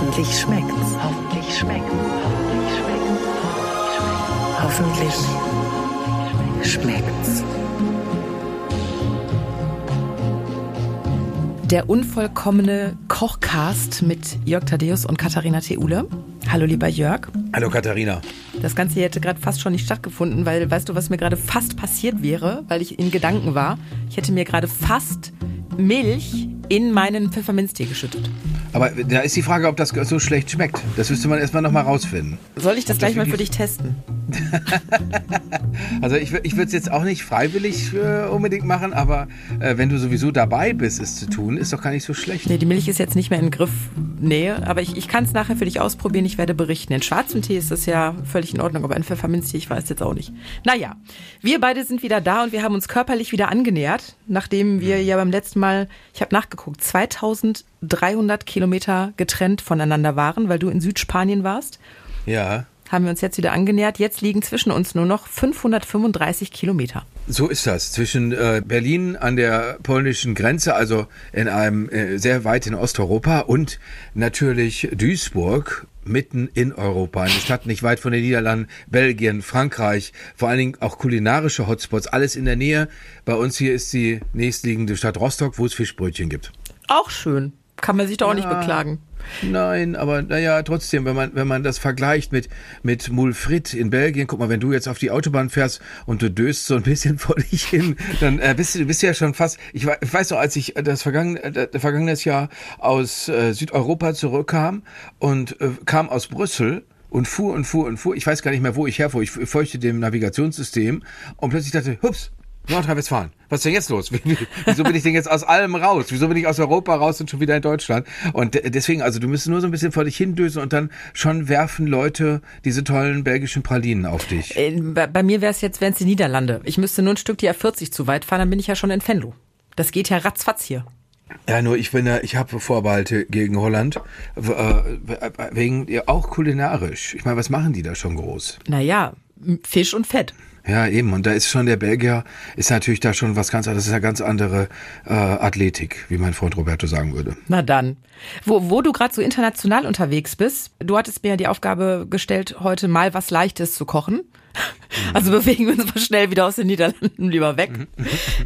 Hoffentlich schmeckt's. Hoffentlich schmeckt's. Hoffentlich schmeckt's. Hoffentlich schmeckt's. Der unvollkommene Kochcast mit Jörg Thaddeus und Katharina Theule. Hallo lieber Jörg. Hallo Katharina. Das Ganze hier hätte gerade fast schon nicht stattgefunden, weil weißt du, was mir gerade fast passiert wäre, weil ich in Gedanken war? Ich hätte mir gerade fast Milch in meinen Pfefferminztee geschüttet. Aber da ist die Frage, ob das so schlecht schmeckt. Das müsste man erstmal nochmal rausfinden. Soll ich das Ob gleich mal für dich testen? Also ich, ich würde es jetzt auch nicht freiwillig äh, unbedingt machen, aber äh, wenn du sowieso dabei bist, es zu tun, ist doch gar nicht so schlecht. Nee, die Milch ist jetzt nicht mehr in Griffnähe, aber ich, ich kann es nachher für dich ausprobieren. Ich werde berichten. In schwarzem Tee ist das ja völlig in Ordnung, aber in Pfefferminztee, ich weiß jetzt auch nicht. Naja, wir beide sind wieder da und wir haben uns körperlich wieder angenähert, nachdem wir ja beim letzten Mal, ich habe nachgeguckt, 2300 Kilometer getrennt voneinander waren, weil du in Südspanien warst. Ja, Haben wir uns jetzt wieder angenähert. Jetzt liegen zwischen uns nur noch 535 Kilometer. so ist das. Zwischen äh, Berlin an der polnischen Grenze, also in einem äh, sehr weit in Osteuropa und natürlich Duisburg. Mitten in Europa, eine Stadt nicht weit von den Niederlanden, Belgien, Frankreich, vor allen Dingen auch kulinarische Hotspots, alles in der Nähe. Bei uns hier ist die nächstliegende Stadt Rostock, wo es Fischbrötchen gibt. Auch schön. Kann man sich doch auch nicht beklagen. Nein, aber naja, trotzdem, wenn man, wenn man das vergleicht mit, mit Mulfrit in Belgien, guck mal, wenn du jetzt auf die Autobahn fährst und du döst so ein bisschen vor dich hin, dann äh, bist du bist ja schon fast, ich, wei- ich weiß noch, als ich das vergangene, äh, vergangenes Jahr aus äh, Südeuropa zurückkam und äh, kam aus Brüssel, und fuhr und fuhr und fuhr. Ich weiß gar nicht mehr, wo ich herfuhr. Ich folgte dem Navigationssystem und plötzlich dachte, hups, Nordrhein-Westfalen. Was ist denn jetzt los? Wie- wie- Wieso bin ich denn jetzt aus allem raus? Wieso bin ich aus Europa raus und schon wieder in Deutschland? Und de- deswegen, also du müsstest nur so ein bisschen vor dich hindösen und dann schon werfen Leute diese tollen belgischen Pralinen auf dich. Äh, Bei, bei mir wäre es jetzt, wären es die Niederlande. Ich müsste nur ein Stück die A40 zu weit fahren, dann bin ich ja schon in Venlo. Das geht ja ratzfatz hier. Ja, nur ich bin ja, ich habe Vorbehalte gegen Holland, w- äh, wegen ja, auch kulinarisch. Ich meine, was machen die da schon groß? Naja, Fisch und Fett. Ja, eben. Und da ist schon der Belgier, ist natürlich da schon was ganz anderes. Das ist ja ganz andere äh, Athletik, wie mein Freund Roberto sagen würde. Na dann. Wo, wo du gerade so international unterwegs bist, du hattest mir ja die Aufgabe gestellt, heute mal was Leichtes zu kochen. Also bewegen wir uns mal schnell wieder aus den Niederlanden lieber weg.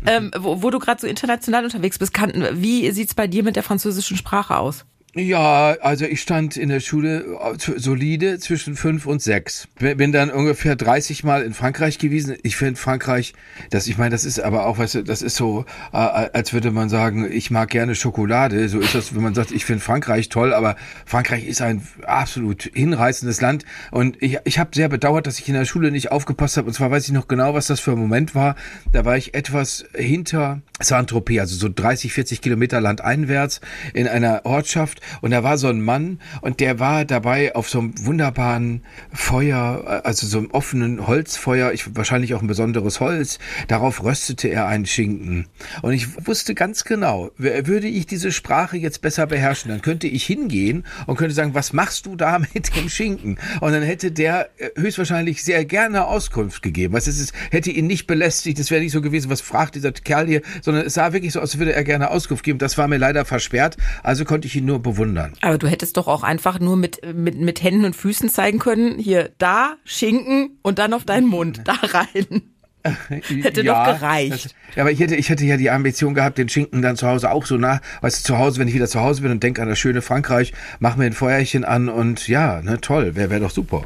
ähm, wo, wo du gerade so international unterwegs bist, kann, wie sieht's bei dir mit der französischen Sprache aus? Ja, also ich stand in der Schule äh, solide zwischen fünf und sechs. Bin dann ungefähr 30 Mal in Frankreich gewesen. Ich finde Frankreich, das, ich meine, das ist aber auch, weißt du, das ist so, äh, als würde man sagen, ich mag gerne Schokolade. So ist das, wenn man sagt, ich finde Frankreich toll, aber Frankreich ist ein absolut hinreißendes Land. Und ich, ich habe sehr bedauert, dass ich in der Schule nicht aufgepasst habe. Und zwar weiß ich noch genau, was das für ein Moment war. Da war ich etwas hinter Saint-Tropez, also so 30, 40 Kilometer landeinwärts in einer Ortschaft. Und da war so ein Mann und der war dabei auf so einem wunderbaren Feuer, also so einem offenen Holzfeuer, ich, wahrscheinlich auch ein besonderes Holz. Darauf röstete er einen Schinken. Und ich wusste ganz genau, würde ich diese Sprache jetzt besser beherrschen, dann könnte ich hingehen und könnte sagen, was machst du da mit dem Schinken? Und dann hätte der äh, höchstwahrscheinlich sehr gerne Auskunft gegeben. Was es ist, hätte ihn nicht belästigt, es wäre nicht so gewesen, was fragt dieser Kerl hier, sondern es sah wirklich so aus, als würde er gerne Auskunft geben. Das war mir leider versperrt, also konnte ich ihn nur bewundern. Aber du hättest doch auch einfach nur mit, mit, mit Händen und Füßen zeigen können, hier, da, Schinken und dann auf deinen Mund, da rein. Hätte doch gereicht. Das, ja, aber ich hätte, ich hätte ja die Ambition gehabt, den Schinken dann zu Hause auch so nach, weißt du, zu Hause, wenn ich wieder zu Hause bin und denke an das schöne Frankreich, mach mir ein Feuerchen an und ja, ne, toll, wäre wär doch super.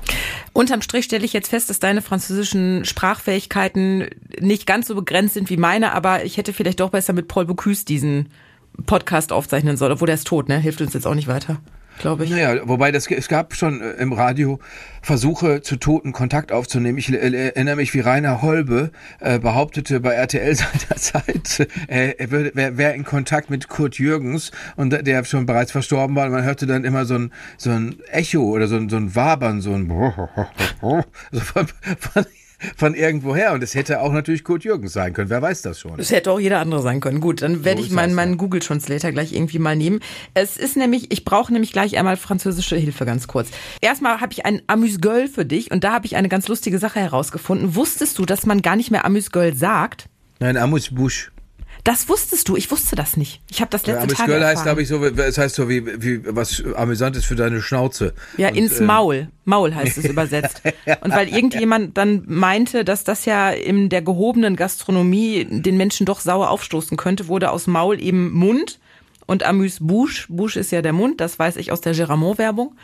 Unterm Strich stelle ich jetzt fest, dass deine französischen Sprachfähigkeiten nicht ganz so begrenzt sind wie meine, aber ich hätte vielleicht doch besser mit Paul Bocuse diesen Podcast aufzeichnen sollen, obwohl der ist tot, ne? Hilft uns jetzt auch nicht weiter, glaube ich. Naja, wobei das, es gab schon äh, im Radio Versuche, zu Toten Kontakt aufzunehmen. Ich äh, erinnere mich, wie Rainer Holbe äh, behauptete bei RTL seinerzeit, äh, er wäre wär in Kontakt mit Kurt Jürgens und der- der schon bereits verstorben war. Und man hörte dann immer so ein, so ein Echo oder so ein, so ein Wabern, so ein so von, von, von irgendwoher. Und es hätte auch natürlich Kurt Jürgens sein können. Wer weiß das schon? Das hätte auch jeder andere sein können. Gut, dann werde So ich meinen, meinen ja. Google Translator gleich irgendwie mal nehmen. Es ist nämlich, ich brauche nämlich gleich einmal französische Hilfe ganz kurz. Erstmal habe ich ein Amuse-Gueule für dich und da habe ich eine ganz lustige Sache herausgefunden. Wusstest du, dass man gar nicht mehr Amuse-Gueule sagt? Nein, Amos Busch. Das wusstest du, ich wusste das nicht. Ich habe das letzte Ja, Amis Tage Girl heißt, erfahren. glaube ich, so, es heißt so wie, wie was amüsant ist für deine Schnauze. Ja, Und, ins ähm, Maul. Maul heißt es übersetzt. Und weil irgendjemand dann meinte, dass das ja in der gehobenen Gastronomie den Menschen doch sauer aufstoßen könnte, wurde aus Maul eben Mund und Amüs Bouche. Bouche ist ja der Mund, das weiß ich aus der Geramont-Werbung.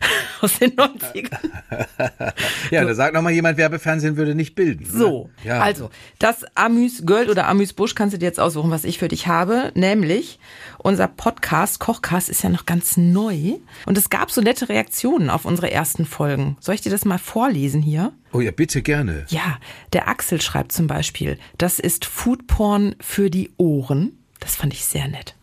Aus den 90ern. Ja, da sagt noch mal jemand, Werbefernsehen würde nicht bilden. So? Ja. also das Amüs Girl oder Amüs Busch kannst du dir jetzt aussuchen, was ich für dich habe. Nämlich unser Podcast, Kochcast, ist ja noch ganz neu. Und es gab so nette Reaktionen auf unsere ersten Folgen. Soll ich dir das mal vorlesen hier? Oh ja, bitte gerne. Ja, der Axel schreibt zum Beispiel, das ist Foodporn für die Ohren. Das fand ich sehr nett.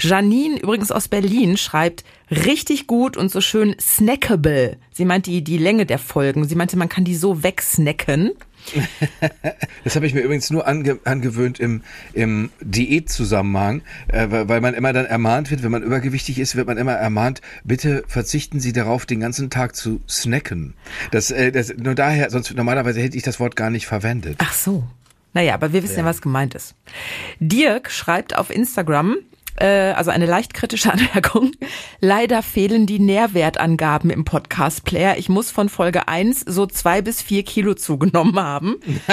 Janine, übrigens aus Berlin, schreibt, richtig gut und so schön snackable. Sie meint die, die Länge der Folgen. Sie meinte, man kann die so wegsnacken. Das habe ich mir übrigens nur ange angewöhnt im, im Diätzusammenhang, äh, weil, man immer dann ermahnt wird, wenn man übergewichtig ist, wird man immer ermahnt, bitte verzichten Sie darauf, den ganzen Tag zu snacken. Das, äh, das nur daher, sonst normalerweise hätte ich das Wort gar nicht verwendet. Ach so. Naja, aber wir wissen ja, was gemeint ist. Dirk schreibt auf Instagram, also eine leicht kritische Anmerkung. Leider fehlen die Nährwertangaben im Podcast-Player. Ich muss von Folge 1 so zwei bis vier Kilo zugenommen haben.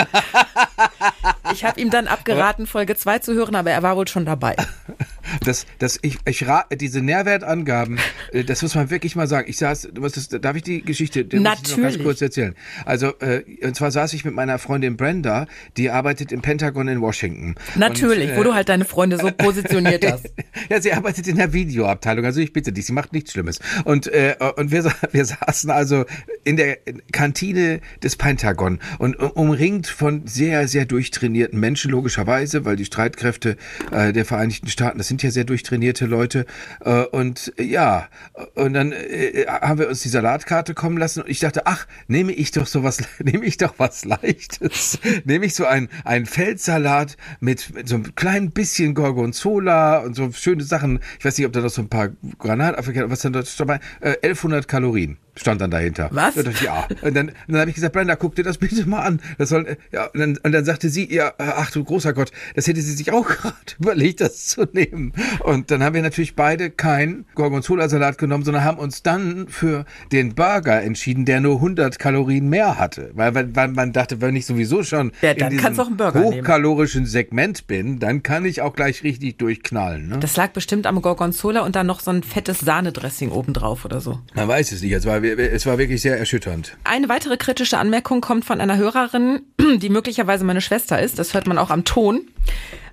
Ich habe ihm dann abgeraten, Folge 2 zu hören, aber er war wohl schon dabei. Das, das, ich, ich diese Nährwertangaben, äh, das muss man wirklich mal sagen. Ich saß, was ist, darf ich die Geschichte die muss ich noch ganz Natürlich. kurz erzählen? Also, äh, und zwar saß ich mit meiner Freundin Brenda, die arbeitet im Pentagon in Washington. Natürlich, Und, äh, wo du halt deine Freunde so positioniert hast. Ja, sie arbeitet in der Videoabteilung, also ich bitte dich, sie macht nichts Schlimmes. Und, äh, und wir, wir saßen also in der Kantine des Pentagon und um- umringt von sehr, sehr durchtrainierten Menschen, logischerweise, weil die Streitkräfte äh, der Vereinigten Staaten, das sind ja sehr durchtrainierte Leute. Äh, und ja, und dann äh, haben wir uns die Salatkarte kommen lassen und ich dachte, ach, nehme ich doch sowas, nehme ich doch was Leichtes. nehme ich so ein, ein Feldsalat mit, mit so einem kleinen bisschen Gorgonzola und so schöne Sachen. Ich weiß nicht, ob da noch so ein paar Granatapfelkerne, was dann dort dabei? Äh, 1100 Kalorien stand dann dahinter. Was? Ja, dachte ich, ja. Und dann, und dann habe ich gesagt, Brenda, guck dir das bitte mal an. Das soll, ja, und dann, und dann sagte sie, ja, ach du großer Gott, das hätte sie sich auch gerade überlegt, das zu nehmen. Und dann haben wir natürlich beide kein Gorgonzola-Salat genommen, sondern haben uns dann für den Burger entschieden, der nur 100 Kalorien mehr hatte. Weil, weil, weil man dachte, wenn ich sowieso schon Ja, in diesem Burger nehmen. hochkalorischen Segment bin, dann kann ich auch gleich richtig durchknallen. Ne? Das lag bestimmt am Gorgonzola und dann noch so ein fettes Sahnedressing obendrauf oder so. Man weiß es nicht. Es war, es war wirklich sehr erschütternd. Eine weitere kritische Anmerkung kommt von einer Hörerin, die möglicherweise meine Schwester ist. Das hört man auch am Ton.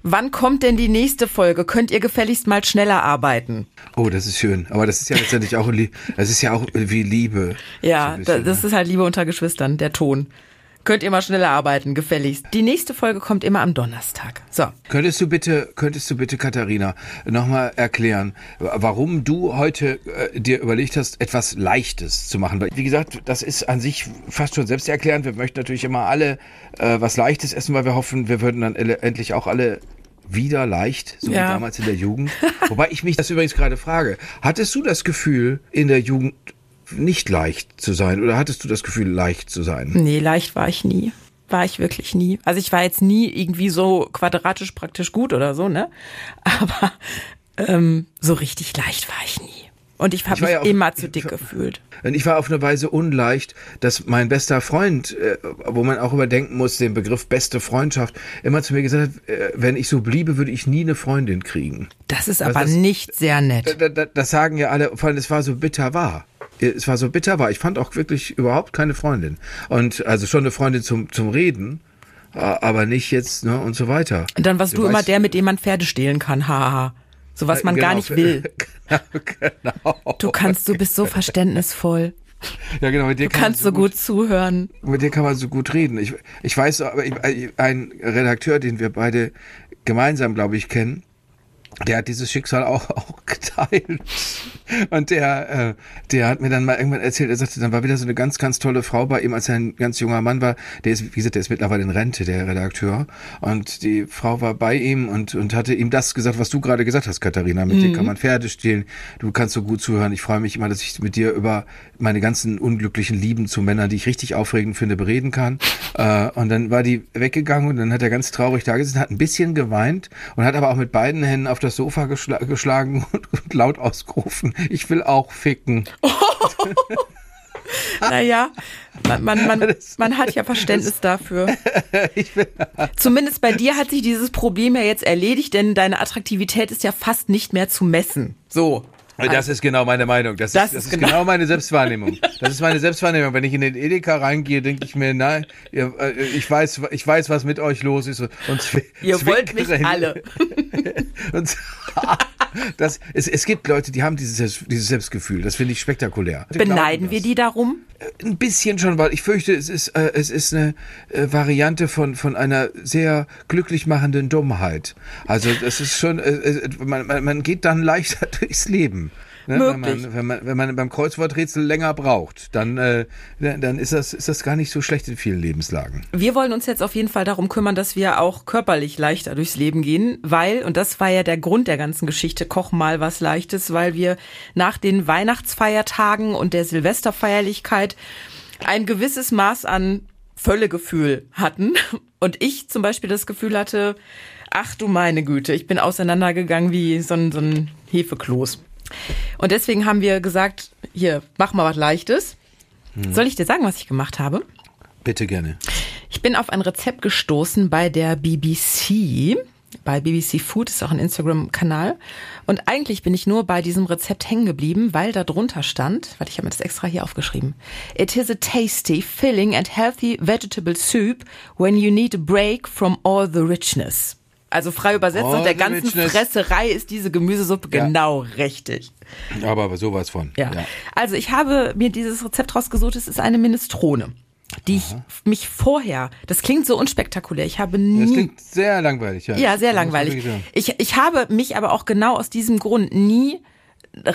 Wann kommt denn die nächste Folge? Könnt ihr gefälligst mal schneller arbeiten? Oh, das ist schön. Aber das ist ja letztendlich auch, das ist ja auch wie Liebe. So Ja, da, bisschen, das ne? ist halt Liebe unter Geschwistern, der Ton. Könnt ihr mal schneller arbeiten, gefälligst. Die nächste Folge kommt immer am Donnerstag. So. Könntest du bitte, könntest du bitte, Katharina, nochmal erklären, warum du heute äh, dir überlegt hast, etwas Leichtes zu machen? Weil, wie gesagt, das ist an sich fast schon selbsterklärend. Wir möchten natürlich immer alle äh, was Leichtes essen, weil wir hoffen, wir würden dann endlich auch alle wieder leicht, so Ja. wie damals in der Jugend. Wobei ich mich das übrigens gerade frage. Hattest du das Gefühl, in der Jugend nicht leicht zu sein? Oder hattest du das Gefühl, leicht zu sein? Nee, leicht war ich nie. War ich wirklich nie. Also ich war jetzt nie irgendwie so quadratisch praktisch gut oder so, ne? Aber ähm, so richtig leicht war ich nie. Und ich habe mich ja auch- immer zu dick gefühlt. Und ich war auf eine Weise unleicht, dass mein bester Freund, äh, wo man auch überdenken muss, den Begriff beste Freundschaft, immer zu mir gesagt hat, äh, wenn ich so bliebe, würde ich nie eine Freundin kriegen. Das ist aber das- nicht sehr nett. Da, da, das sagen ja alle, vor allem es war so bitter wahr. Es war so bitter wahr. Ich fand auch wirklich überhaupt keine Freundin. Und also schon eine Freundin zum, zum Reden, äh, aber nicht jetzt, ne, und so weiter. Und dann warst du, Du immer weißt- der, mit dem man Pferde stehlen kann. Haha. So was man gar Genau. nicht will. genau. Du kannst, du bist so verständnisvoll. Ja, genau. Mit dir Du kann man kannst so gut zuhören. Mit dir kann man so gut reden. Ich, ich weiß, aber ich, ein Redakteur, den wir beide gemeinsam, glaube ich, kennen, der hat dieses Schicksal auch, auch geteilt. Und der, äh, der hat mir dann mal irgendwann erzählt, er sagte, dann war wieder so eine ganz, ganz tolle Frau bei ihm, als er ein ganz junger Mann war. Der ist, wie gesagt, der ist mittlerweile in Rente, der Redakteur. Und die Frau war bei ihm und, und hatte ihm das gesagt, was du gerade gesagt hast, Katharina. Mit dir kann man Pferde stehlen. Du kannst so gut zuhören. Ich freue mich immer, dass ich mit dir über meine ganzen unglücklichen Lieben zu Männern, die ich richtig aufregend finde, bereden kann. Äh, und dann war die weggegangen und dann hat er ganz traurig da gesessen, hat ein bisschen geweint und hat aber auch mit beiden Händen auf das Sofa geschla geschlagen und, und laut ausgerufen, ich will auch ficken. Naja, man, man, man, man hat ja Verständnis dafür. Zumindest bei dir hat sich dieses Problem ja jetzt erledigt, denn deine Attraktivität ist ja fast nicht mehr zu messen. So. Das ist genau meine Meinung. Das, Das ist, das ist genau- genau meine Selbstwahrnehmung. Das ist meine Selbstwahrnehmung. Wenn ich in den Edeka reingehe, denke ich mir, nein, ihr, äh, ich weiß, ich weiß, was mit euch los ist. Und Ihr wollt mich alle. Und das, es, es gibt Leute, die haben dieses, dieses Selbstgefühl. Das finde ich spektakulär. Beneiden wir die darum? Ein bisschen schon, weil ich fürchte, es ist, äh, es ist eine äh, Variante von, von einer sehr glücklich machenden Dummheit. Also das ist schon, äh, äh, man, man, man geht dann leichter durchs Leben. Ne? Wenn, Möglich. man, wenn, man, wenn man beim Kreuzworträtsel länger braucht, dann, äh, dann dann ist, das, ist das gar nicht so schlecht in vielen Lebenslagen. Wir wollen uns jetzt auf jeden Fall darum kümmern, dass wir auch körperlich leichter durchs Leben gehen, weil, und das war ja der Grund der ganzen Geschichte, koch mal was Leichtes, weil wir nach den Weihnachtsfeiertagen und der Silvesterfeierlichkeit ein gewisses Maß an Völlegefühl hatten. Und ich zum Beispiel das Gefühl hatte, ach du meine Güte, ich bin auseinandergegangen wie so ein, so ein Hefekloß. Und deswegen haben wir gesagt, hier, mach mal was Leichtes. Soll ich dir sagen, was ich gemacht habe? Bitte gerne. Ich bin auf ein Rezept gestoßen bei der BBC. Bei BBC Food ist auch ein Instagram-Kanal. Und eigentlich bin ich nur bei diesem Rezept hängen geblieben, weil da drunter stand, warte, ich habe mir das extra hier aufgeschrieben. It is a tasty, filling and healthy vegetable soup when you need a break from all the richness. Also frei übersetzt, All nach der ganzen. Fresserei ist diese Gemüsesuppe Ja. genau richtig. Aber, aber sowas von. Ja. Also ich habe mir dieses Rezept rausgesucht. Es ist eine Minestrone, die ich mich vorher, das klingt so unspektakulär. Ich habe Das nie, klingt sehr langweilig. Ja, ja, sehr Das langweilig. Ich, ich habe mich aber auch genau aus diesem Grund nie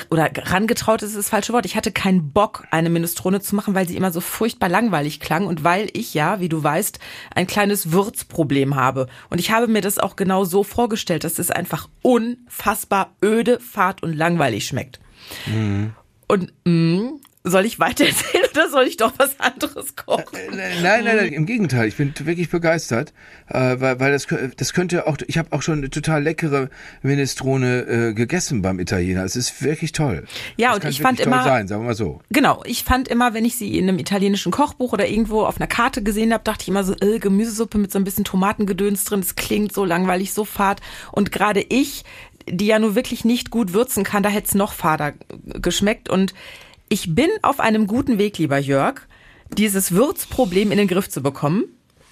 oder rangetraut ist das falsche Wort. Ich hatte keinen Bock, eine Minestrone zu machen, weil sie immer so furchtbar langweilig klang und weil ich ja, wie du weißt, ein kleines Würzproblem habe. Und ich habe mir das auch genau so vorgestellt, dass es einfach unfassbar öde, fad und langweilig schmeckt. Und mh, soll ich weiter erzählen oder soll ich doch was anderes kochen? Nein, nein, nein, im Gegenteil. Ich bin wirklich begeistert, äh, weil, weil das, das könnte auch. Ich habe auch schon eine total leckere Minestrone äh, gegessen beim Italiener. Es ist wirklich toll. Ja, das und kann ich fand immer- sein, sagen wir mal so. Genau, ich fand immer, wenn ich sie in einem italienischen Kochbuch oder irgendwo auf einer Karte gesehen habe, dachte ich immer so, äh, Gemüsesuppe mit so ein bisschen Tomatengedöns drin, das klingt so langweilig, so fad. Und gerade ich, die ja nur wirklich nicht gut würzen kann, da hätte es noch fader geschmeckt. Und ich bin auf einem guten Weg, lieber Jörg, dieses Würzproblem in den Griff zu bekommen.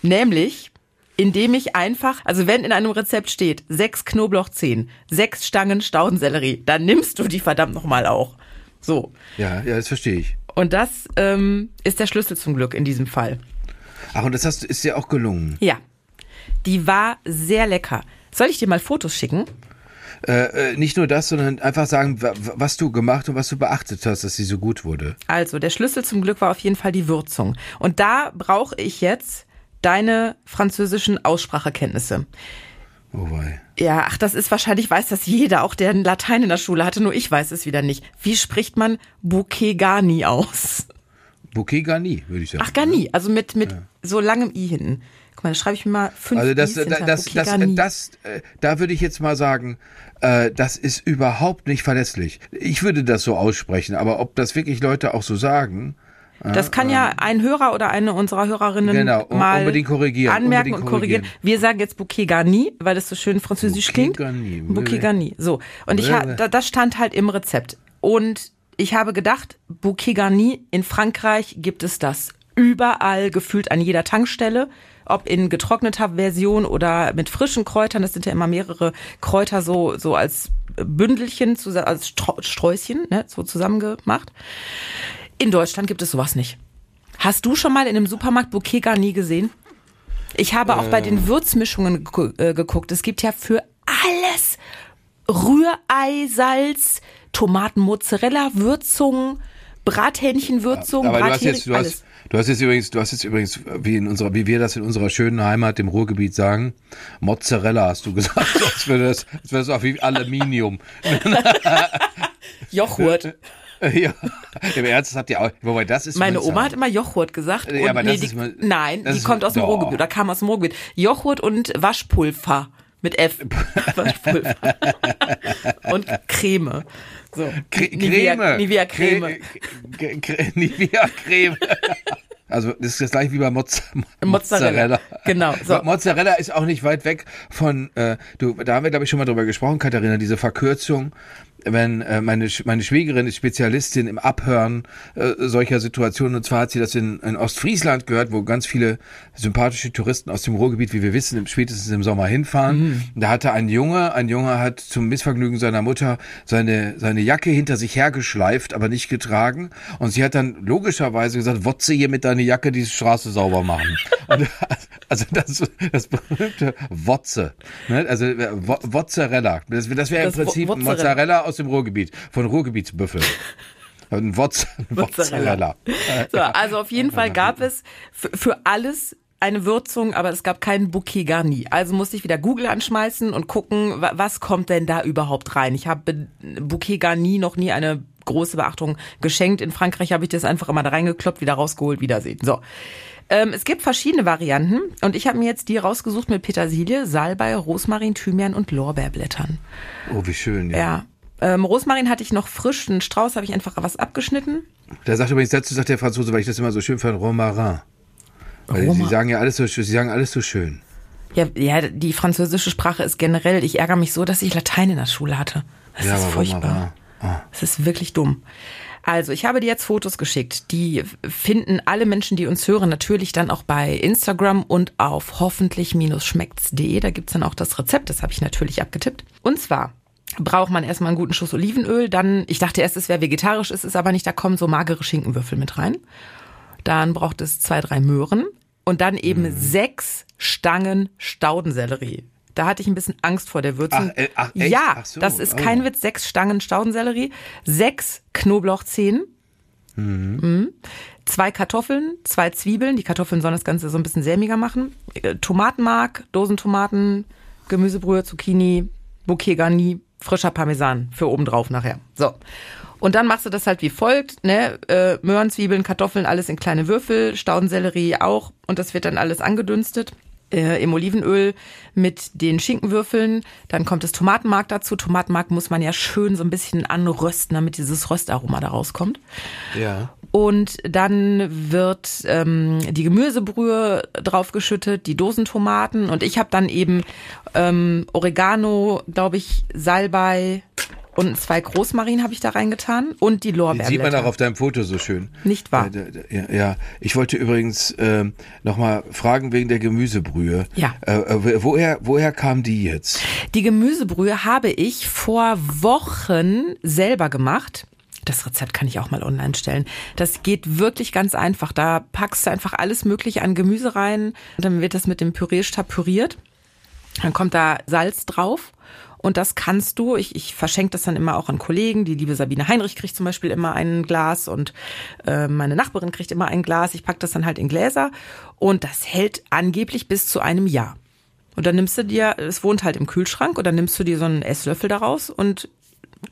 Nämlich, indem ich einfach, also wenn in einem Rezept steht, sechs Knoblauchzehen, sechs Stangen Staudensellerie, dann nimmst du die verdammt nochmal auch. So. Ja, ja, das verstehe ich. Und das ähm, ist der Schlüssel zum Glück in diesem Fall. Ach, und das hast, ist dir auch gelungen. Ja. Die war sehr lecker. Soll ich dir mal Fotos schicken? Äh, äh, nicht nur das, sondern einfach sagen, wa- wa- was du gemacht und was du beachtet hast, dass sie so gut wurde. Also, der Schlüssel zum Glück war auf jeden Fall die Würzung. Und da brauche ich jetzt deine französischen Aussprachekenntnisse. Oh wei. Ja, ach, das ist wahrscheinlich, weiß das jeder, auch der Latein in der Schule hatte, nur ich weiß es wieder nicht. Wie spricht man Bouquet Garni aus? Bouquet Garni, würde ich sagen. Ach, Garni, also mit, mit so langem I hinten. Guck mal, da schreibe ich mir mal fünf Also das, I's hinter. das, Bouquet das, Garni. das, äh, da würde ich jetzt mal sagen, äh, das ist überhaupt nicht verlässlich. Ich würde das so aussprechen, aber ob das wirklich Leute auch so sagen, Das kann ja ein Hörer oder eine unserer Hörerinnen Genau, mal unbedingt korrigieren, anmerken unbedingt und korrigieren. korrigieren. Wir sagen jetzt Bouquet Garni, weil das so schön französisch Bouquet klingt. Garni. Bouquet Garni. So. Und ich das stand halt im Rezept. Und ich habe gedacht, Bouquet Garni, in Frankreich gibt es das überall, gefühlt an jeder Tankstelle. Ob in getrockneter Version oder mit frischen Kräutern, das sind ja immer mehrere Kräuter so, so als Bündelchen, als Sträußchen, ne, so zusammengemacht. In Deutschland gibt es sowas nicht. Hast du schon mal in einem Supermarkt Bouquet Garni gesehen? Ich habe auch bei den Würzmischungen gegu- äh, geguckt. Es gibt ja für alles Rührei, Salz, Tomaten, Mozzarella, Würzung, Brathähnchenwürzung, Aber du hast jetzt, du hast, du hast jetzt übrigens, du hast jetzt übrigens, wie in unserer, wie wir das in unserer schönen Heimat, dem Ruhrgebiet sagen, Mozzarella hast du gesagt, als wäre das, als wäre das auch wie Aluminium. Joghurt. ja, im Ernst, das habt ihr auch, wobei das ist Meine Oma hat immer Joghurt gesagt. Ja, aber nee, das die, ist nein, das die kommt aus dem. Ruhrgebiet oder kam aus dem Ruhrgebiet. Joghurt und Waschpulver mit F. Und Creme. So. Cre- Creme. Nivea Creme. Cre- Cre- Nivea Creme. Also das ist das gleiche wie bei Moz Mozzarella. Genau, so. Mozzarella ist auch nicht weit weg von, äh, du, da haben wir glaube ich schon mal drüber gesprochen, Katharina, diese Verkürzung, wenn äh, meine meine Schwägerin ist Spezialistin im Abhören äh, solcher Situationen und zwar hat sie das in, in Ostfriesland gehört, wo ganz viele sympathische Touristen aus dem Ruhrgebiet, wie wir wissen, im, spätestens im Sommer hinfahren. Da hatte ein Junge, ein Junge hat zum Missvergnügen seiner Mutter seine seine Jacke hinter sich hergeschleift, aber nicht getragen und sie hat dann logischerweise gesagt, Wotze hier mit deiner Jacke die Straße sauber machen. Und, also das das berühmte Wotze, ne? also äh, Wo- das, das wäre im Das Wo- Prinzip Mozzarella. Mozzarella aus dem Ruhrgebiet, von Ruhrgebietsbüffel. Ein Wotz, ein Mozzarella. So, also auf jeden Fall gab es für, alles eine Würzung, aber es gab keinen Bouquet Garni. Also musste ich wieder Google anschmeißen und gucken, wa- was kommt denn da überhaupt rein. Ich habe Bouquet Garni noch nie eine große Beachtung geschenkt. In Frankreich habe ich das einfach immer da reingekloppt, wieder rausgeholt, wiedersehen. So. Ähm, es gibt verschiedene Varianten und ich habe mir jetzt die rausgesucht mit Petersilie, Salbei, Rosmarin, Thymian und Lorbeerblättern. Oh, wie schön. Ja. Ja. Ähm, Rosmarin hatte ich noch frisch, einen Strauß habe ich einfach was abgeschnitten. Da sagt übrigens dazu sagt der Franzose, weil ich das immer so schön fand, Romarin. Weil sie sagen ja alles so schön, sie sagen alles so schön. Ja, ja, die französische Sprache ist generell, ich ärgere mich so, dass ich Latein in der Schule hatte. Das Ja, ist aber furchtbar. Romarin. Ah. Das ist wirklich dumm. Also, ich habe dir jetzt Fotos geschickt. Die finden alle Menschen, die uns hören, natürlich dann auch bei Instagram und auf hoffentlich-schmeckt's.de. Da gibt's dann auch das Rezept, das habe ich natürlich abgetippt. Und zwar braucht man erstmal einen guten Schuss Olivenöl, dann, ich dachte erst, es wäre vegetarisch, ist es aber nicht, da kommen so magere Schinkenwürfel mit rein. Dann braucht es zwei, drei Möhren und dann eben Mhm. sechs Stangen Staudensellerie. Da hatte ich ein bisschen Angst vor der Würzung. Ach, äh, ach, echt? ja, Ach so, das ist oh. kein Witz. Sechs Stangen Staudensellerie, sechs Knoblauchzehen, Mhm. zwei Kartoffeln, zwei Zwiebeln. Die Kartoffeln sollen das Ganze so ein bisschen sämiger machen. Äh, Tomatenmark, Dosentomaten, Gemüsebrühe, Zucchini, Bouquet Garni, frischer Parmesan für obendrauf nachher. So. Und dann machst du das halt wie folgt, ne? Äh, Möhren, Zwiebeln, Kartoffeln, alles in kleine Würfel, Staudensellerie auch. Und das wird dann alles angedünstet äh, im Olivenöl mit den Schinkenwürfeln. Dann kommt das Tomatenmark dazu. Tomatenmark muss man ja schön so ein bisschen anrösten, damit dieses Röstaroma da rauskommt. Ja. Und dann wird ähm, die Gemüsebrühe draufgeschüttet, die Dosentomaten und ich habe dann eben ähm, Oregano, glaube ich, Salbei und zwei Großmarinen habe ich da reingetan und die Den sieht man Lorbeerblätter. auch auf deinem Foto so schön. Nicht wahr? Äh, Ja, ja. ich wollte übrigens ähm, nochmal fragen wegen der Gemüsebrühe. Ja. Äh, äh, woher, woher kam die jetzt? Die Gemüsebrühe habe ich vor Wochen selber gemacht. Das Rezept kann ich auch mal online stellen. Das geht wirklich ganz einfach. Da packst du einfach alles Mögliche an Gemüse rein. Und dann wird das mit dem Pürierstab püriert. Dann kommt da Salz drauf. Und das kannst du, ich, ich verschenke das dann immer auch an Kollegen. Die liebe Sabine Heinrich kriegt zum Beispiel immer ein Glas und äh, meine Nachbarin kriegt immer ein Glas. Ich pack das dann halt in Gläser und das hält angeblich bis zu einem Jahr. Und dann nimmst du dir, es wohnt halt im Kühlschrank, und dann nimmst du dir so einen Esslöffel daraus und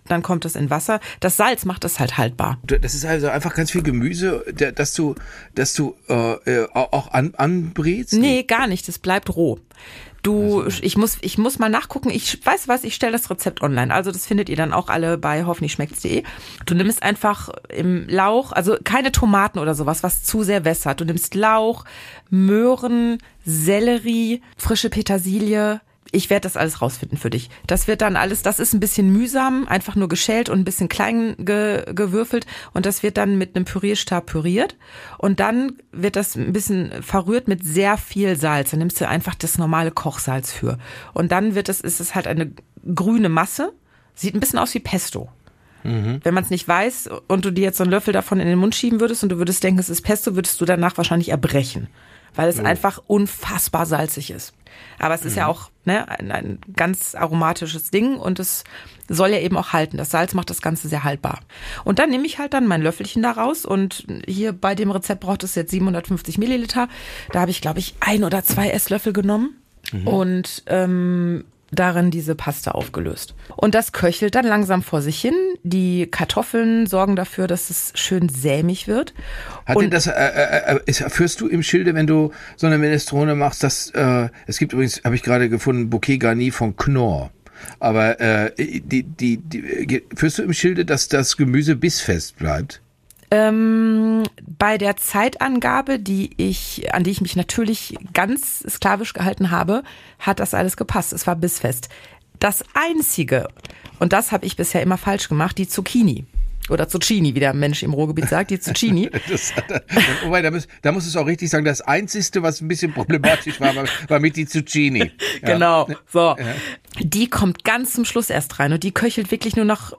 dann kommt das in Wasser. Das Salz macht das halt haltbar. Das ist also einfach ganz viel Gemüse, dass du, dass du äh, äh, auch an, anbrätst? Nee, gar nicht. Das bleibt roh. Du, ich muss, ich muss mal nachgucken. Ich weiß was, ich stelle das Rezept online. Also das findet ihr dann auch alle bei hoffentlich-schmeckt's.de. Du nimmst einfach im Lauch, also keine Tomaten oder sowas, was zu sehr wässert. Du nimmst Lauch, Möhren, Sellerie, frische Petersilie. Ich werde das alles rausfinden für dich. Das wird dann alles, das ist ein bisschen mühsam, einfach nur geschält und ein bisschen klein ge, gewürfelt und das wird dann mit einem Pürierstab püriert und dann wird das ein bisschen verrührt mit sehr viel Salz. Dann nimmst du einfach das normale Kochsalz für und dann wird es, ist es halt eine grüne Masse, sieht ein bisschen aus wie Pesto. Wenn man es nicht weiß und du dir jetzt so einen Löffel davon in den Mund schieben würdest und du würdest denken, es ist Pesto, würdest du danach wahrscheinlich erbrechen. weil es einfach unfassbar salzig ist. Aber es ist ja auch ne, ein, ein ganz aromatisches Ding und es soll ja eben auch halten. Das Salz macht das Ganze sehr haltbar. Und dann nehme ich halt dann mein Löffelchen daraus und hier bei dem Rezept braucht es jetzt 750 Milliliter. Da habe ich, glaube ich, ein oder zwei Esslöffel genommen. Und ähm, darin diese Paste aufgelöst. Und das köchelt dann langsam vor sich hin. Die Kartoffeln sorgen dafür, dass es schön sämig wird. Hat denn das, äh, äh, äh, ist, führst du im Schilde, wenn du so eine Minestrone machst, dass, äh, es gibt übrigens, habe ich gerade gefunden, Bouquet Garni von Knorr. Aber äh, die, die, die, führst du im Schilde, dass das Gemüse bissfest bleibt? Ähm, bei der Zeitangabe, die ich, an die ich mich natürlich ganz sklavisch gehalten habe, hat das alles gepasst. Es war bissfest. Das einzige, und das habe ich bisher immer falsch gemacht, die Zucchini. Oder Zucchini, wie der Mensch im Ruhrgebiet sagt, die Zucchini. Das, wobei, da muss, da muss es auch richtig sagen, das Einzige, was ein bisschen problematisch war, war, war mit die Zucchini. Ja. Genau, so. Die kommt ganz zum Schluss erst rein und die köchelt wirklich nur noch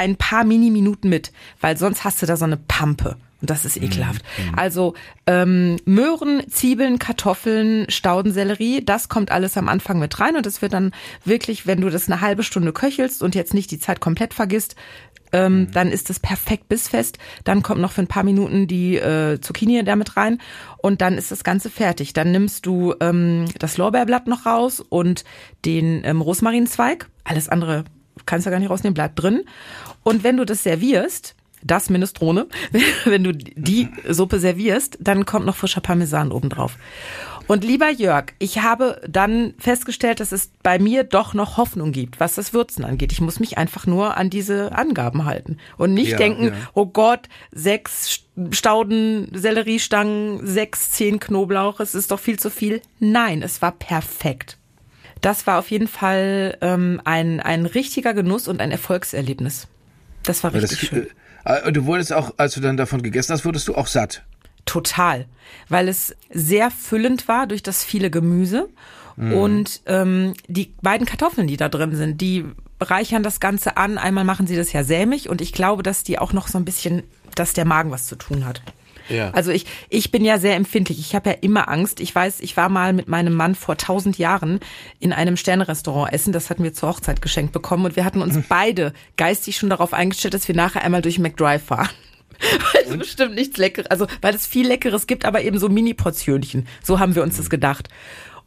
ein paar Mini-Minuten mit, weil sonst hast du da so eine Pampe. Und das ist ekelhaft. Also ähm, Möhren, Zwiebeln, Kartoffeln, Staudensellerie, das kommt alles am Anfang mit rein und es wird dann wirklich, wenn du das eine halbe Stunde köchelst und jetzt nicht die Zeit komplett vergisst, ähm, dann ist es perfekt bissfest. Dann kommt noch für ein paar Minuten die äh, Zucchini damit rein und dann ist das Ganze fertig. Dann nimmst du ähm, das Lorbeerblatt noch raus und den ähm, Rosmarinzweig. Alles andere kannst du gar nicht rausnehmen, bleibt drin. Und wenn du das servierst, das Minestrone, wenn du die Suppe servierst, dann kommt noch frischer Parmesan obendrauf. Und lieber Jörg, ich habe dann festgestellt, dass es bei mir doch noch Hoffnung gibt, was das Würzen angeht. Ich muss mich einfach nur an diese Angaben halten und nicht Ja, denken, ja. oh Gott, sechs Stauden Selleriestangen, sechs, zehn Knoblauch, es ist doch viel zu viel. Nein, es war perfekt. Das war auf jeden Fall ähm, ein, ein richtiger Genuss und ein Erfolgserlebnis. Das war richtig das, schön. äh, äh, du wurdest auch, als du dann davon gegessen hast, wurdest du auch satt. Total, weil es sehr füllend war durch das viele Gemüse und ähm, die beiden Kartoffeln, die da drin sind, die reichern das Ganze an. Einmal machen sie das ja sämig und ich glaube, dass die auch noch so ein bisschen, dass der Magen was zu tun hat. Ja. Also ich, ich bin ja sehr empfindlich. Ich habe ja immer Angst. Ich weiß, ich war mal mit meinem Mann vor tausend Jahren in einem Sternrestaurant essen. Das hatten wir zur Hochzeit geschenkt bekommen und wir hatten uns beide geistig schon darauf eingestellt, dass wir nachher einmal durch McDrive fahren. Weil es bestimmt nichts Leckeres, also weil es viel Leckeres gibt, aber eben so Mini-Portionchen. So haben wir uns das gedacht.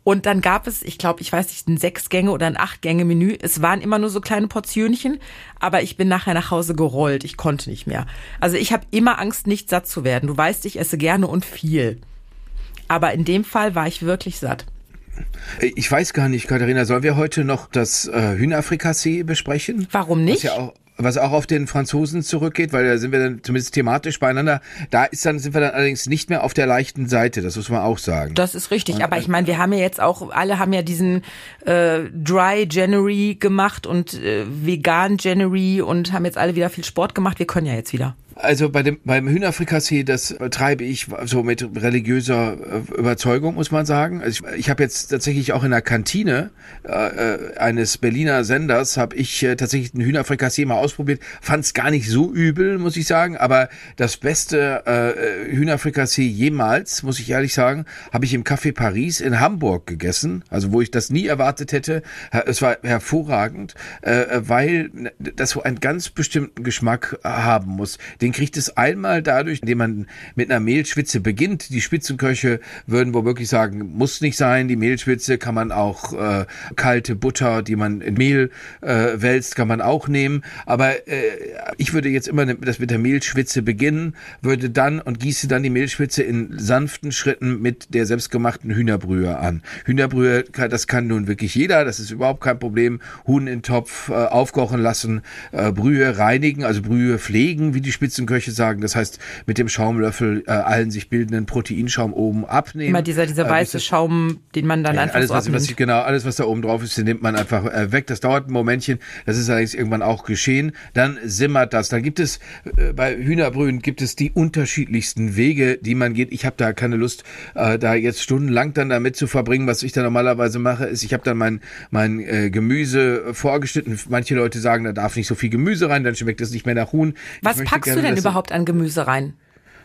Und dann gab es, ich glaube, ich weiß nicht, ein Sechs-Gänge- oder ein Acht-Gänge-Menü. Es waren immer nur so kleine Portionchen, aber ich bin nachher nach Hause gerollt. Ich konnte nicht mehr. Also ich habe immer Angst, nicht satt zu werden. Du weißt, ich esse gerne und viel. Aber in dem Fall war ich wirklich satt. Ich weiß gar nicht, Katharina, sollen wir heute noch das äh, Hühnerfrikassee besprechen? Warum nicht? Ja auch was auch auf den Franzosen zurückgeht, weil da sind wir dann zumindest thematisch beieinander. Da ist dann, sind wir dann allerdings nicht mehr auf der leichten Seite, das muss man auch sagen. Das ist richtig, aber ich meine, wir haben ja jetzt auch, alle haben ja diesen äh, Dry January gemacht und äh, Vegan January und haben jetzt alle wieder viel Sport gemacht. Wir können ja jetzt wieder. Also bei dem beim Hühnerfrikassee, das treibe ich so mit religiöser äh, Überzeugung, muss man sagen. Also ich, ich habe jetzt tatsächlich auch in der Kantine äh, äh, eines Berliner Senders habe ich äh, tatsächlich ein Hühnerfrikassee mal ausprobiert. Fand es gar nicht so übel, muss ich sagen. Aber das beste äh, Hühnerfrikassee jemals, muss ich ehrlich sagen, habe ich im Café Paris in Hamburg gegessen. Also wo ich das nie erwartet hätte. Es war hervorragend, äh, weil das so einen ganz bestimmten Geschmack haben muss den kriegt es einmal dadurch, indem man mit einer Mehlschwitze beginnt. Die Spitzenköche würden wohl wirklich sagen, muss nicht sein. Die Mehlschwitze kann man auch äh, kalte Butter, die man in Mehl äh, wälzt, kann man auch nehmen. Aber äh, ich würde jetzt immer das mit der Mehlschwitze beginnen, würde dann und gieße dann die Mehlschwitze in sanften Schritten mit der selbstgemachten Hühnerbrühe an. Hühnerbrühe, das kann nun wirklich jeder, das ist überhaupt kein Problem. Huhn in Topf äh, aufkochen lassen, äh, Brühe reinigen, also Brühe pflegen, wie die Spitzenköche sagen. Das heißt, mit dem Schaumlöffel äh, allen sich bildenden Proteinschaum oben abnehmen. Immer dieser, dieser Äh, weiße bis- Schaum, den man dann ja, einfach alles, so was, was ich, genau, alles, was da oben drauf ist, den nimmt man einfach äh, weg. Das dauert ein Momentchen. Das ist allerdings irgendwann auch geschehen. Dann simmert das. Dann gibt es äh, bei Hühnerbrühen gibt es die unterschiedlichsten Wege, die man geht. Ich habe da keine Lust, äh, da jetzt stundenlang dann damit zu verbringen. Was ich da normalerweise mache, ist, ich habe dann mein mein äh, Gemüse vorgeschnitten. Manche Leute sagen, da darf nicht so viel Gemüse rein, dann schmeckt es nicht mehr nach Huhn. Was packst du denn überhaupt an Gemüse rein?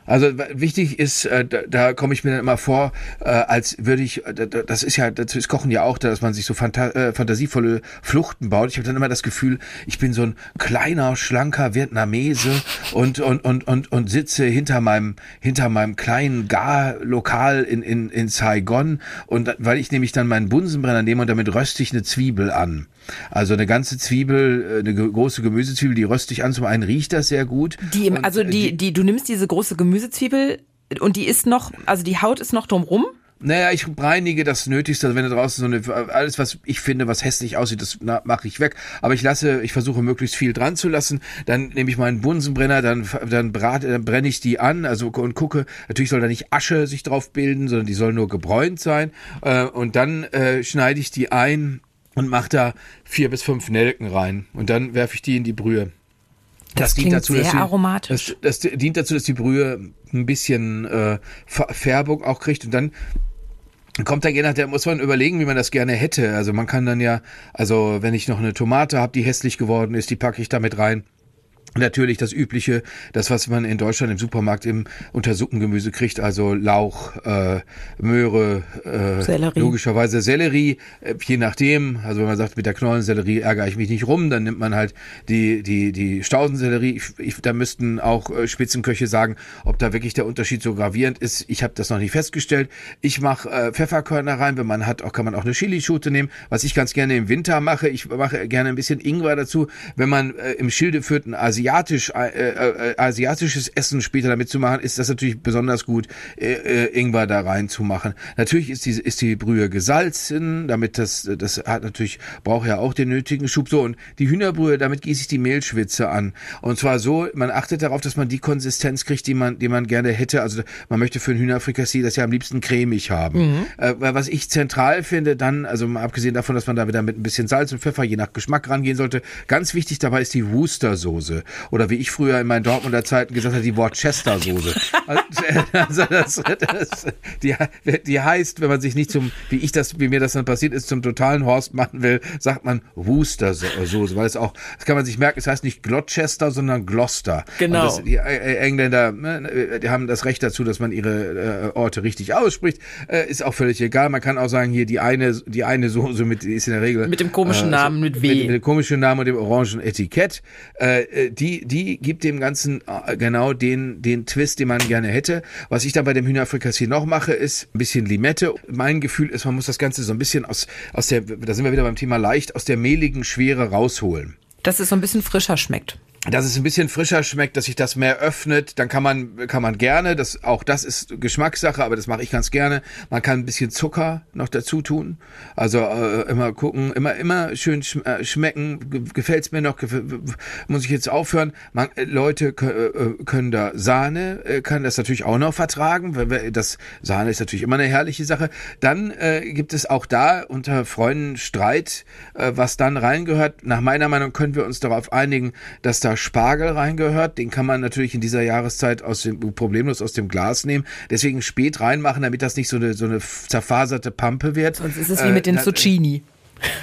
Also wichtig ist, äh, da, da komme ich mir dann immer vor, äh, als würde ich, äh, das ist ja, das ist Kochen ja auch, dass man sich so fanta äh, fantasievolle Fluchten baut. Ich habe dann immer das Gefühl, ich bin so ein kleiner, schlanker Vietnamese und und und und und sitze hinter meinem hinter meinem kleinen Garlokal in in in Saigon und weil ich nämlich dann meinen Bunsenbrenner nehme und damit röste ich eine Zwiebel an. Also eine ganze Zwiebel, eine große Gemüsezwiebel, die röste ich an. Zum einen riecht das sehr gut. Die im, also die, die, du nimmst diese große Gemüsezwiebel und die ist noch, also die Haut ist noch drumrum? Naja, ich reinige das Nötigste, also wenn da draußen so eine, alles, was ich finde, was hässlich aussieht, das mache ich weg. Aber ich lasse, ich versuche möglichst viel dran zu lassen. Dann nehme ich meinen Bunsenbrenner, dann, dann brate, dann brenne ich die an, also und gucke. Natürlich soll da nicht Asche sich drauf bilden, sondern die soll nur gebräunt sein. Äh, und dann äh, schneide ich die ein und mache da vier bis fünf Nelken rein. Und dann werfe ich die in die Brühe. Das, das dient dazu, sehr dass die, aromatisch. Das, das, dient dazu, dass die Brühe ein bisschen äh, Färbung auch kriegt und dann kommt da je nach, der muss man überlegen, wie man das gerne hätte. Also man kann dann ja, also wenn ich noch eine Tomate habe, die hässlich geworden ist, die packe ich damit rein. Natürlich das übliche, das was man in Deutschland im Supermarkt im unter Suppengemüse kriegt, also Lauch, äh, Möhre, äh, Sellerie. logischerweise Sellerie, äh, je nachdem. Also wenn man sagt, mit der Knollensellerie ärgere ich mich nicht rum, dann nimmt man halt die die die Staudensellerie. Ich, ich, da müssten auch äh, Spitzenköche sagen, ob da wirklich der Unterschied so gravierend ist. Ich habe das noch nicht festgestellt. Ich mache äh, Pfefferkörner rein, wenn man hat, auch kann man auch eine Chilischute nehmen. Was ich ganz gerne im Winter mache, ich mache gerne ein bisschen Ingwer dazu, wenn man äh, im Schilde führt ein Asi asiatisch, äh, äh, asiatisches Essen später damit zu machen, ist das natürlich besonders gut, äh, äh, Ingwer da reinzumachen. Natürlich ist die, ist die Brühe gesalzen, damit das, das hat natürlich, braucht ja auch den nötigen Schub. So, und die Hühnerbrühe, damit gieße ich die Mehlschwitze an. Und zwar so, man achtet darauf, dass man die Konsistenz kriegt, die man, die man gerne hätte. Also man möchte für ein Hühnerfrikassee das ja am liebsten cremig haben. Mhm. Äh, was ich zentral finde, dann, also mal abgesehen davon, dass man da wieder mit ein bisschen Salz und Pfeffer je nach Geschmack rangehen sollte, ganz wichtig dabei ist die Worcester-Soße oder wie ich früher in meinen Dortmunder Zeiten gesagt habe, die Worcester-Soße. Also, das, das, die, die heißt, wenn man sich nicht zum, wie ich das, wie mir das dann passiert ist, zum totalen Horst machen will, sagt man Worcester-Soße, weil es auch, das kann man sich merken, es heißt nicht Gloucester, sondern Gloucester. Genau. Das, die äh, Engländer, ne, die haben das Recht dazu, dass man ihre äh, Orte richtig ausspricht. Äh, ist auch völlig egal. Man kann auch sagen, hier die eine, die eine Soße mit, ist in der Regel. Mit dem komischen Namen, mit W. Mit, mit dem komischen Namen und dem orangen Etikett. Die, die gibt dem Ganzen äh, genau den, den Twist, den man gerne hätte. Was ich dann bei dem Hühnerfrikassee noch mache, ist ein bisschen Limette. Mein Gefühl ist, man muss das Ganze so ein bisschen aus, aus der, da sind wir wieder beim Thema leicht, aus der mehligen Schwere rausholen. Dass es so ein bisschen frischer schmeckt dass es ein bisschen frischer schmeckt, dass sich das mehr öffnet, dann kann man kann man gerne, das auch das ist Geschmackssache, aber das mache ich ganz gerne. Man kann ein bisschen Zucker noch dazu tun. Also äh, immer gucken, immer immer schön sch äh, schmecken. Gefällt's mir noch? Muss ich jetzt aufhören? Man, äh, Leute äh, können da Sahne äh, kann das natürlich auch noch vertragen, weil das Sahne ist natürlich immer eine herrliche Sache. Dann äh, gibt es auch da unter Freunden Streit, äh, was dann reingehört. Nach meiner Meinung können wir uns darauf einigen, dass da da Spargel reingehört. Den kann man natürlich in dieser Jahreszeit aus dem, problemlos aus dem Glas nehmen. Deswegen spät reinmachen, damit das nicht so eine, so eine zerfaserte Pampe wird. Sonst ist es wie mit den äh, Zucchini.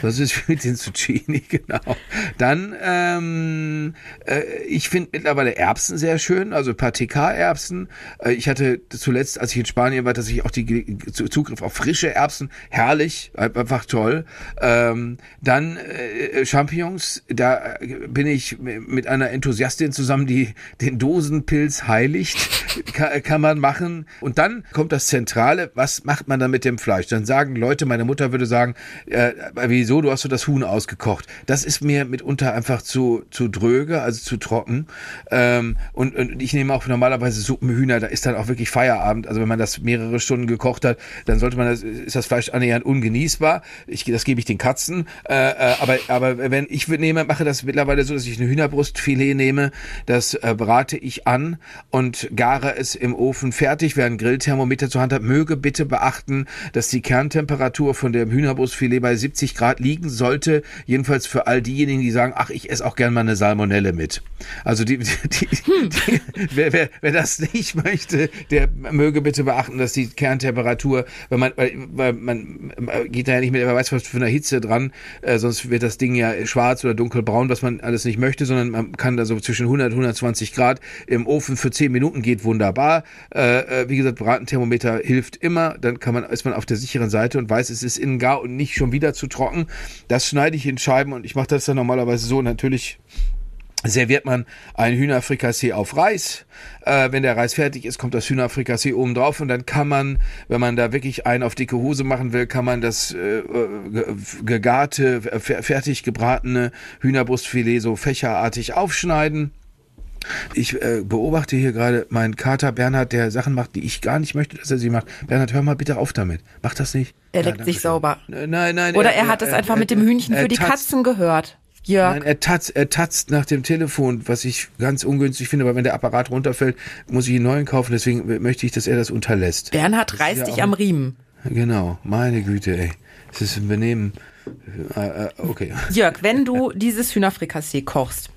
Das ist mit den Zucchini, genau. Dann, ähm, äh, ich finde mittlerweile Erbsen sehr schön, also TK-Erbsen. Äh, ich hatte zuletzt, als ich in Spanien war, dass ich auch die Zugriff auf frische Erbsen, herrlich, einfach toll. Ähm, dann äh, Champignons, da bin ich mit einer Enthusiastin zusammen, die den Dosenpilz heiligt, kann, kann man machen. Und dann kommt das Zentrale, was macht man dann mit dem Fleisch? Dann sagen Leute, meine Mutter würde sagen, äh, wieso, du hast so das Huhn ausgekocht. Das ist mir mitunter einfach zu, zu dröge, also zu trocken. Ähm, und, und ich nehme auch normalerweise Suppenhühner, da ist dann auch wirklich Feierabend. Also wenn man das mehrere Stunden gekocht hat, dann sollte man das, ist das Fleisch annähernd ungenießbar. Ich, das gebe ich den Katzen. Äh, äh, aber, aber wenn ich nehme, mache das mittlerweile so, dass ich eine Hühnerbrustfilet nehme, das äh, brate ich an und gare es im Ofen fertig. Wer ein Grillthermometer zur Hand hat, möge bitte beachten, dass die Kerntemperatur von dem Hühnerbrustfilet bei 70 Grad liegen sollte. Jedenfalls für all diejenigen, die sagen, ach, ich esse auch gern mal eine Salmonelle mit. Also die, die, die, die wer, wer, wer das nicht möchte, der möge bitte beachten, dass die Kerntemperatur, wenn man, weil, weil man geht da ja nicht mit, wer weiß was für eine Hitze dran, äh, sonst wird das Ding ja schwarz oder dunkelbraun, was man alles nicht möchte, sondern man kann da so zwischen 100 und 120 Grad im Ofen für 10 Minuten geht wunderbar wunderbar. Äh, äh, wie gesagt, Bratenthermometer hilft immer. Dann kann man, ist man auf der sicheren Seite und weiß, es ist innen gar und nicht schon wieder zu trocken. Das schneide ich in Scheiben und ich mache das dann normalerweise so. Natürlich serviert man ein Hühnerfrikassee auf Reis. Äh, wenn der Reis fertig ist, kommt das Hühnerfrikassee oben drauf und dann kann man, wenn man da wirklich einen auf dicke Hose machen will, kann man das äh, gegarte, fertig gebratene Hühnerbrustfilet so fächerartig aufschneiden. Ich äh, beobachte hier gerade meinen Kater Bernhard, der Sachen macht, die ich gar nicht möchte, dass er sie macht. Bernhard, hör mal bitte auf damit. Mach das nicht. Er leckt ja, sich sauber. Nein, nein. Oder er, er hat es einfach mit dem Hühnchen für die Katzen gehört. Jörg. Nein, er tatzt, er tatzt nach dem Telefon, was ich ganz ungünstig finde, weil wenn der Apparat runterfällt, muss ich einen neuen kaufen. Deswegen möchte ich, dass er das unterlässt. Bernhard reißt ja dich am Riemen. Genau, meine Güte, ey. Das ist ein Benehmen. Äh, äh, okay. Jörg, wenn du dieses Hühnerfrikassee kochst,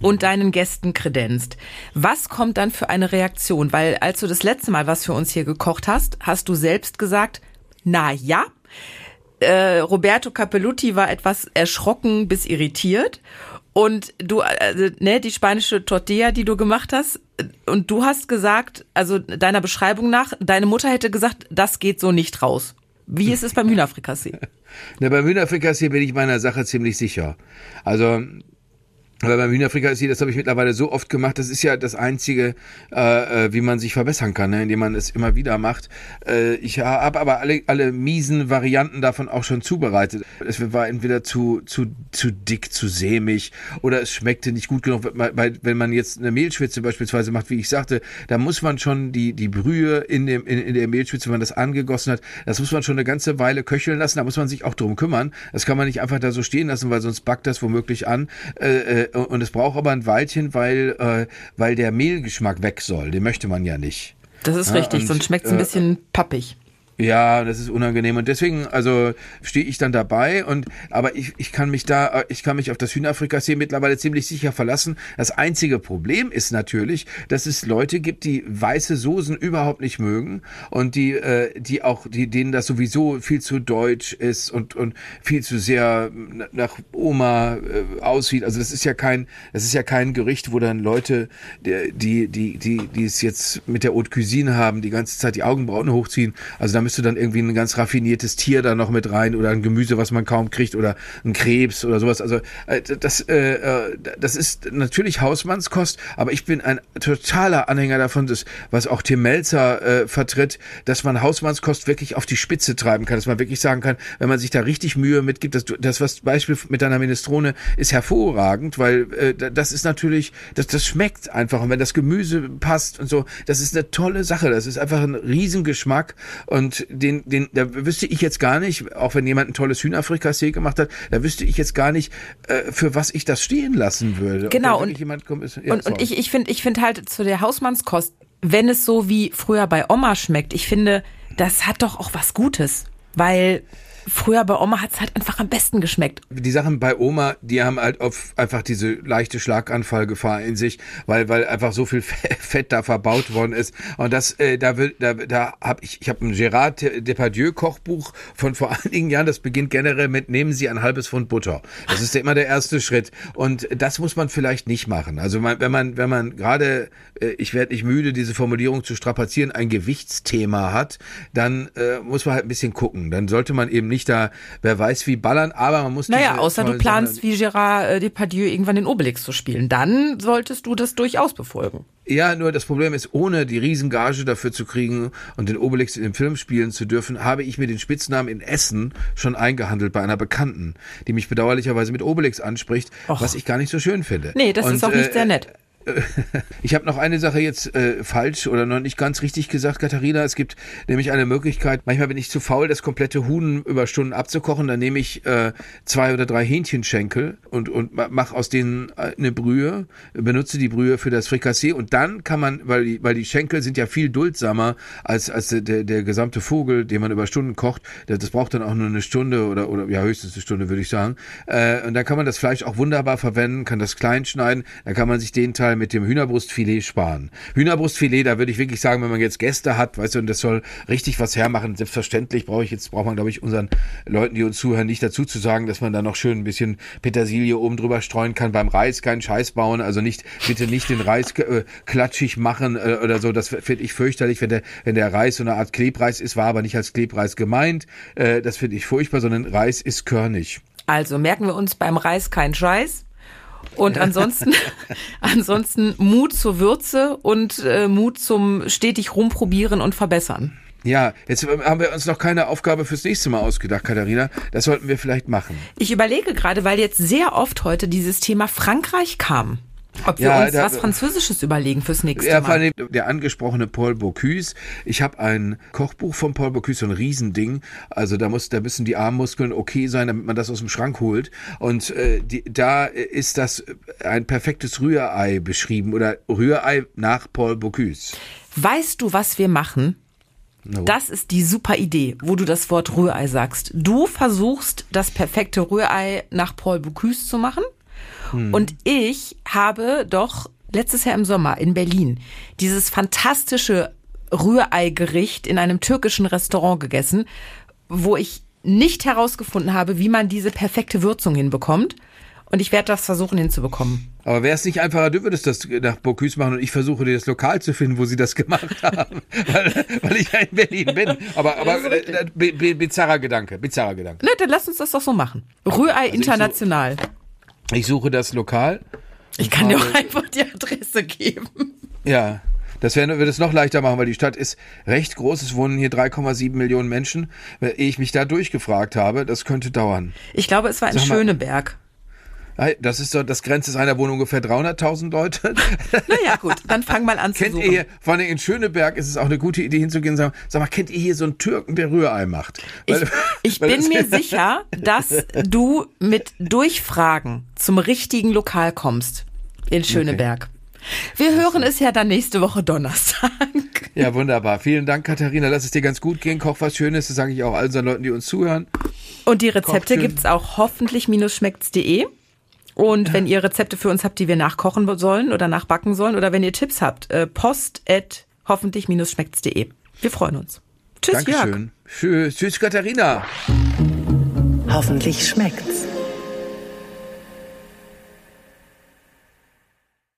und deinen Gästen kredenzt. Was kommt dann für eine Reaktion? Weil als du das letzte Mal was für uns hier gekocht hast, hast du selbst gesagt, na ja, äh, Roberto Capelluti war etwas erschrocken bis irritiert. Und du, äh, ne, die spanische Tortilla, die du gemacht hast, und du hast gesagt, also deiner Beschreibung nach, deine Mutter hätte gesagt, das geht so nicht raus. Wie ist es beim Hühnerfrikassee? Na, beim Hühnerfrikassee bin ich meiner Sache ziemlich sicher. Also aber beim Hühnerfrika ist das habe ich mittlerweile so oft gemacht. Das ist ja das einzige, äh, äh, wie man sich verbessern kann, ne? indem man es immer wieder macht. Äh, ich habe aber alle alle miesen Varianten davon auch schon zubereitet. Es war entweder zu zu zu dick, zu sämig oder es schmeckte nicht gut genug. Weil, wenn man jetzt eine Mehlschwitze beispielsweise macht, wie ich sagte, da muss man schon die die Brühe in dem in, in der Mehlschwitze, wenn man das angegossen hat, das muss man schon eine ganze Weile köcheln lassen. Da muss man sich auch drum kümmern. Das kann man nicht einfach da so stehen lassen, weil sonst backt das womöglich an. Äh, äh und es braucht aber ein Weilchen, weil, äh, weil der Mehlgeschmack weg soll. Den möchte man ja nicht. Das ist ja, richtig, und, sonst schmeckt es ein äh, bisschen pappig. Ja, das ist unangenehm und deswegen, also stehe ich dann dabei und aber ich, ich kann mich da, ich kann mich auf das Hühnerfrikassee mittlerweile ziemlich sicher verlassen. Das einzige Problem ist natürlich, dass es Leute gibt, die weiße Soßen überhaupt nicht mögen und die, äh, die auch, die denen das sowieso viel zu deutsch ist und und viel zu sehr nach Oma äh, aussieht. Also das ist ja kein, das ist ja kein Gericht, wo dann Leute, die die die die, die es jetzt mit der Haute Cuisine haben, die ganze Zeit die Augenbrauen hochziehen. Also müsste dann irgendwie ein ganz raffiniertes Tier da noch mit rein oder ein Gemüse, was man kaum kriegt oder ein Krebs oder sowas. Also äh, das, äh, äh, das ist natürlich Hausmannskost, aber ich bin ein totaler Anhänger davon, dass, was auch Tim Melzer äh, vertritt, dass man Hausmannskost wirklich auf die Spitze treiben kann, dass man wirklich sagen kann, wenn man sich da richtig Mühe mitgibt, dass du, das was Beispiel mit deiner Minestrone ist hervorragend, weil äh, das ist natürlich, das, das schmeckt einfach. Und wenn das Gemüse passt und so, das ist eine tolle Sache, das ist einfach ein Riesengeschmack. Und und den, den, da wüsste ich jetzt gar nicht, auch wenn jemand ein tolles Hühnerfrikassee gemacht hat, da wüsste ich jetzt gar nicht, äh, für was ich das stehen lassen würde. Genau. Und, kommt, ist, ja, und, und ich, ich finde, ich finde halt zu der Hausmannskost, wenn es so wie früher bei Oma schmeckt, ich finde, das hat doch auch was Gutes. Weil früher bei Oma hat es halt einfach am besten geschmeckt. Die Sachen bei Oma, die haben halt auf einfach diese leichte Schlaganfallgefahr in sich, weil weil einfach so viel Fett da verbaut worden ist. Und das äh, da will da da habe ich ich habe ein Gerard Depardieu Kochbuch von vor einigen Jahren. Das beginnt generell mit nehmen Sie ein halbes Pfund Butter. Das ist ja immer der erste Schritt. Und das muss man vielleicht nicht machen. Also man, wenn man wenn man gerade äh, ich werde nicht müde, diese Formulierung zu strapazieren, ein Gewichtsthema hat, dann äh, muss man halt ein bisschen gucken. Dann sollte man eben nicht da, wer weiß wie ballern, aber man muss. Naja, außer du planst wie Gérard äh, Depardieu irgendwann den Obelix zu spielen. Dann solltest du das durchaus befolgen. Ja, nur das Problem ist, ohne die Riesengage dafür zu kriegen und den Obelix in dem Film spielen zu dürfen, habe ich mir den Spitznamen in Essen schon eingehandelt bei einer Bekannten, die mich bedauerlicherweise mit Obelix anspricht, Och. was ich gar nicht so schön finde. Nee, das und, ist auch nicht äh, sehr nett. Ich habe noch eine Sache jetzt äh, falsch oder noch nicht ganz richtig gesagt, Katharina. Es gibt nämlich eine Möglichkeit, manchmal bin ich zu faul, das komplette Huhn über Stunden abzukochen. Dann nehme ich äh, zwei oder drei Hähnchenschenkel und, und mache aus denen äh, eine Brühe, benutze die Brühe für das Frikassee und dann kann man, weil die, weil die Schenkel sind ja viel duldsamer als, als der, der, gesamte Vogel, den man über Stunden kocht. Das, das braucht dann auch nur eine Stunde oder, oder ja höchstens eine Stunde, würde ich sagen. Äh, und dann kann man das Fleisch auch wunderbar verwenden, kann das klein schneiden, dann kann man sich den Teil Fall mit dem Hühnerbrustfilet sparen. Hühnerbrustfilet, da würde ich wirklich sagen, wenn man jetzt Gäste hat, weißt du, und das soll richtig was hermachen, selbstverständlich brauche ich jetzt, braucht man, glaube ich, unseren Leuten, die uns zuhören, nicht dazu zu sagen, dass man da noch schön ein bisschen Petersilie oben drüber streuen kann. Beim Reis keinen Scheiß bauen, also nicht, bitte nicht den Reis äh, klatschig machen äh, oder so, das finde ich fürchterlich, wenn der, wenn der Reis so eine Art Klebreis ist, war aber nicht als Klebreis gemeint, äh, das finde ich furchtbar, sondern Reis ist körnig. Also merken wir uns beim Reis keinen Scheiß. Und ansonsten, ansonsten Mut zur Würze und äh, Mut zum stetig rumprobieren und verbessern. Ja, jetzt haben wir uns noch keine Aufgabe fürs nächste Mal ausgedacht, Katharina. Das sollten wir vielleicht machen. Ich überlege gerade, weil jetzt sehr oft heute dieses Thema Frankreich kam. Ob wir Ja, uns da- was Französisches überlegen fürs nächste Ja, Mal. der angesprochene Paul Bocuse. Ich habe ein Kochbuch von Paul Bocuse, so ein Riesending. Also da muss, da müssen die Armmuskeln okay sein, damit man das aus dem Schrank holt. Und äh, die, da ist das ein perfektes Rührei beschrieben oder Rührei nach Paul Bocuse. Weißt du, was wir machen? Das ist die super Idee, wo du das Wort Rührei sagst. Du versuchst, das perfekte Rührei nach Paul Bocuse zu machen. Und ich habe doch letztes Jahr im Sommer in Berlin dieses fantastische Rührei-Gericht in einem türkischen Restaurant gegessen, wo ich nicht herausgefunden habe, wie man diese perfekte Würzung hinbekommt. Und ich werde das versuchen hinzubekommen. Aber wäre es nicht einfacher, du würdest das nach Bocuse machen und ich versuche dir das Lokal zu finden, wo sie das gemacht haben, weil, weil ich ja in Berlin bin. Aber, aber äh, bi- bi- bizarrer Gedanke, bizarrer Gedanke. Ne, dann lass uns das doch so machen. Rührei international. Ich suche das Lokal. Ich kann dir auch einfach die Adresse geben. Ja, das wäre würde es noch leichter machen, weil die Stadt ist recht groß. Es wohnen hier 3,7 Millionen Menschen. Ehe ich mich da durchgefragt habe, das könnte dauern. Ich glaube, es war in. Schöneberg. Das ist so, das Grenze ist einer Wohnung ungefähr 300.000 Leute. Naja, gut, dann fang mal an zu kennt suchen. ihr hier, vor allem in Schöneberg ist es auch eine gute Idee hinzugehen und sagen, sag mal, kennt ihr hier so einen Türken, der Rührei macht? ich, Weil- ich weil bin mir sicher, dass du mit Durchfragen zum richtigen Lokal kommst in Schöneberg. Wir hören es ja dann nächste Woche Donnerstag. Ja, wunderbar. Vielen Dank, Katharina. Lass es dir ganz gut gehen. Koch was Schönes. Das sage ich auch all unseren Leuten, die uns zuhören. Und die Rezepte gibt's auch hoffentlich-schmeckt's.de. Und wenn ihr Rezepte für uns habt, die wir nachkochen sollen oder nachbacken sollen, oder wenn ihr Tipps habt, äh, post at hoffentlich-schmeckt's.de. Wir freuen uns. Tschüss, Jörg. Dankeschön. Tschüss, tschüss, Katharina. Hoffentlich schmeckt's.